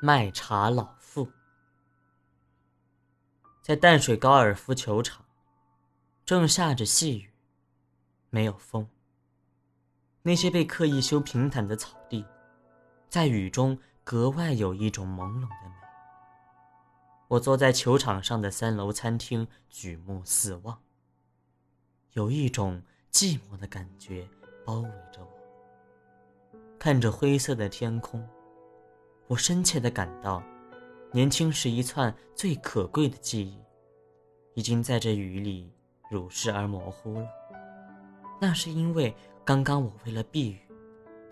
卖茶老妇。在淡水高尔夫球场，正下着细雨，没有风。那些被刻意修平坦的草地，在雨中格外有一种朦胧的美。我坐在球场上的三楼餐厅，举目四望，有一种寂寞的感觉包围着我。看着灰色的天空，我深切地感到，年轻时一串最可贵的记忆，已经在这雨里如逝而模糊了。那是因为刚刚我为了避雨，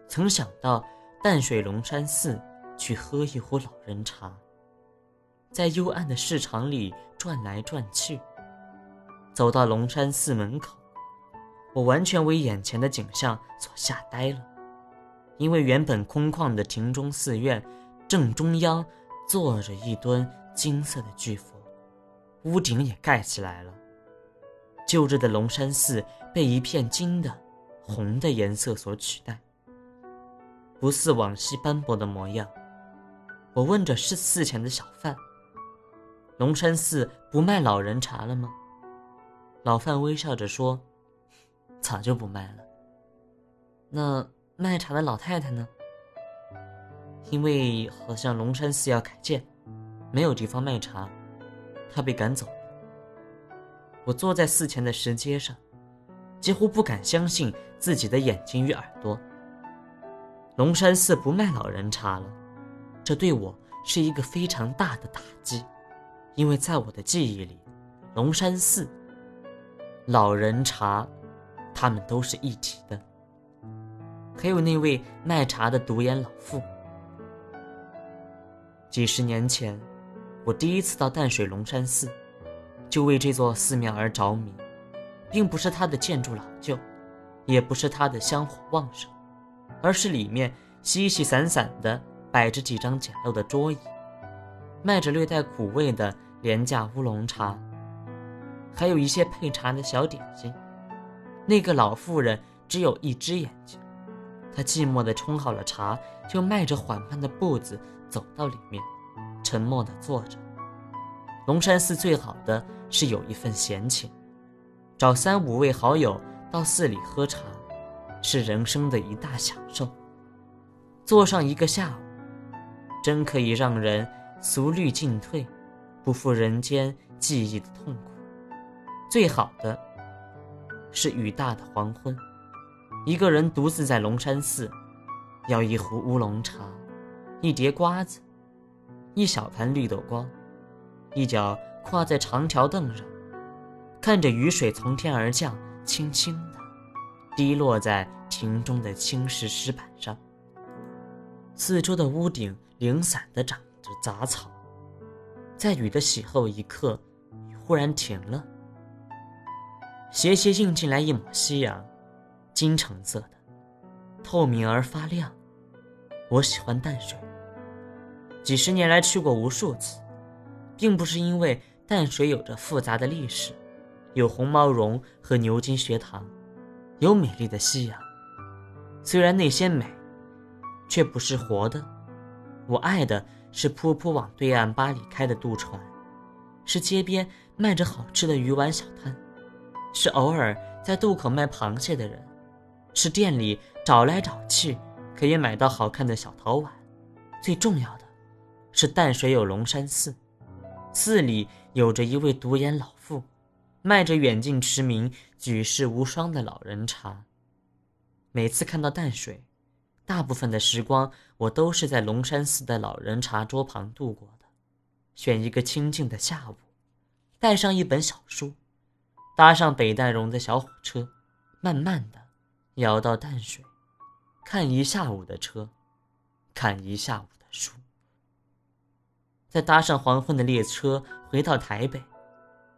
曾想到淡水龙山寺去喝一壶老人茶，在幽暗的市场里转来转去。走到龙山寺门口，我完全为眼前的景象所吓呆了。因为原本空旷的庭中寺院，正中央坐着一尊金色的巨佛，屋顶也盖起来了。旧日的龙山寺被一片金的、红的颜色所取代，不似往昔斑驳的模样。我问着是寺前的小贩：“龙山寺不卖老人茶了吗？”老范微笑着说：“早就不卖了。”那。卖茶的老太太呢？因为好像龙山寺要改建，没有地方卖茶，他被赶走。我坐在寺前的石阶上，几乎不敢相信自己的眼睛与耳朵。龙山寺不卖老人茶了，这对我是一个非常大的打击，因为在我的记忆里，龙山寺、老人茶，他们都是一体的。还有那位卖茶的独眼老妇。几十年前，我第一次到淡水龙山寺，就为这座寺庙而着迷，并不是它的建筑老旧，也不是它的香火旺盛，而是里面稀稀散散的摆着几张简陋的桌椅，卖着略带苦味的廉价乌龙茶，还有一些配茶的小点心。那个老妇人只有一只眼睛。他寂寞地冲好了茶，就迈着缓慢的步子走到里面，沉默地坐着。龙山寺最好的是有一份闲情，找三五位好友到寺里喝茶，是人生的一大享受。坐上一个下午，真可以让人俗虑尽退，不负人间记忆的痛苦。最好的是雨大的黄昏。一个人独自在龙山寺，要一壶乌龙茶，一碟瓜子，一小盘绿豆糕，一脚跨在长条凳上，看着雨水从天而降，轻轻的滴落在庭中的青石石板上。四周的屋顶零散的长着杂草，在雨的洗后一刻，忽然停了，斜斜映进来一抹夕阳。金橙色的，透明而发亮。我喜欢淡水。几十年来去过无数次，并不是因为淡水有着复杂的历史，有红毛绒和牛津学堂，有美丽的夕阳。虽然那些美，却不是活的。我爱的是扑扑往对岸巴里开的渡船，是街边卖着好吃的鱼丸小摊，是偶尔在渡口卖螃蟹的人。是店里找来找去，可以买到好看的小陶碗。最重要的，是淡水有龙山寺，寺里有着一位独眼老妇，卖着远近驰名、举世无双的老人茶。每次看到淡水，大部分的时光我都是在龙山寺的老人茶桌旁度过的。选一个清静的下午，带上一本小书，搭上北淡荣的小火车，慢慢的。摇到淡水，看一下午的车，看一下午的书，再搭上黄昏的列车回到台北，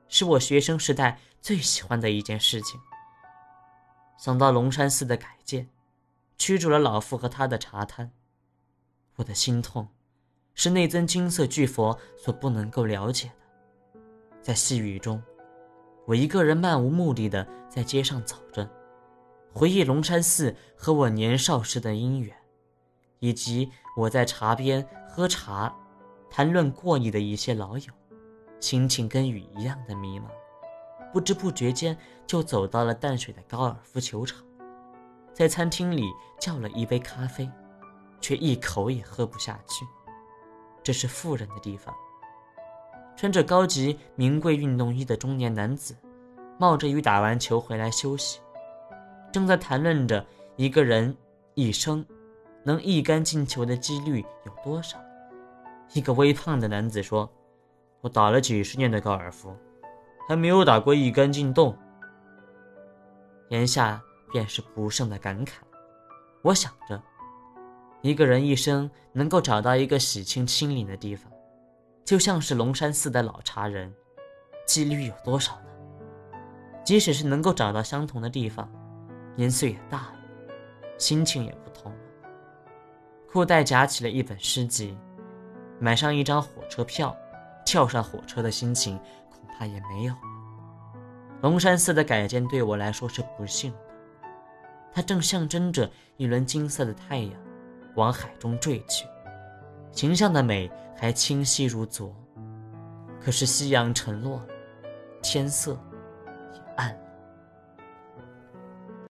是我学生时代最喜欢的一件事情。想到龙山寺的改建，驱逐了老妇和他的茶摊，我的心痛，是那尊金色巨佛所不能够了解的。在细雨中，我一个人漫无目的的在街上走着。回忆龙山寺和我年少时的姻缘，以及我在茶边喝茶、谈论过你的一些老友，心情跟雨一样的迷茫。不知不觉间就走到了淡水的高尔夫球场，在餐厅里叫了一杯咖啡，却一口也喝不下去。这是富人的地方。穿着高级名贵运动衣的中年男子，冒着雨打完球回来休息，正在谈论着一个人一生能一杆进球的几率有多少。一个微胖的男子说：“我打了几十年的高尔夫。”还没有打过一杆进洞，言下便是不胜的感慨。我想着，一个人一生能够找到一个洗清清灵的地方，就像是龙山寺的老茶人，几率有多少呢？即使是能够找到相同的地方，年岁也大了，心情也不同了。裤袋夹起了一本诗集，买上一张火车票，跳上火车的心情。恐怕也没有了。龙山寺的改建对我来说是不幸的，它正象征着一轮金色的太阳往海中坠去，形象的美还清晰如昨。可是夕阳沉落，天色也暗。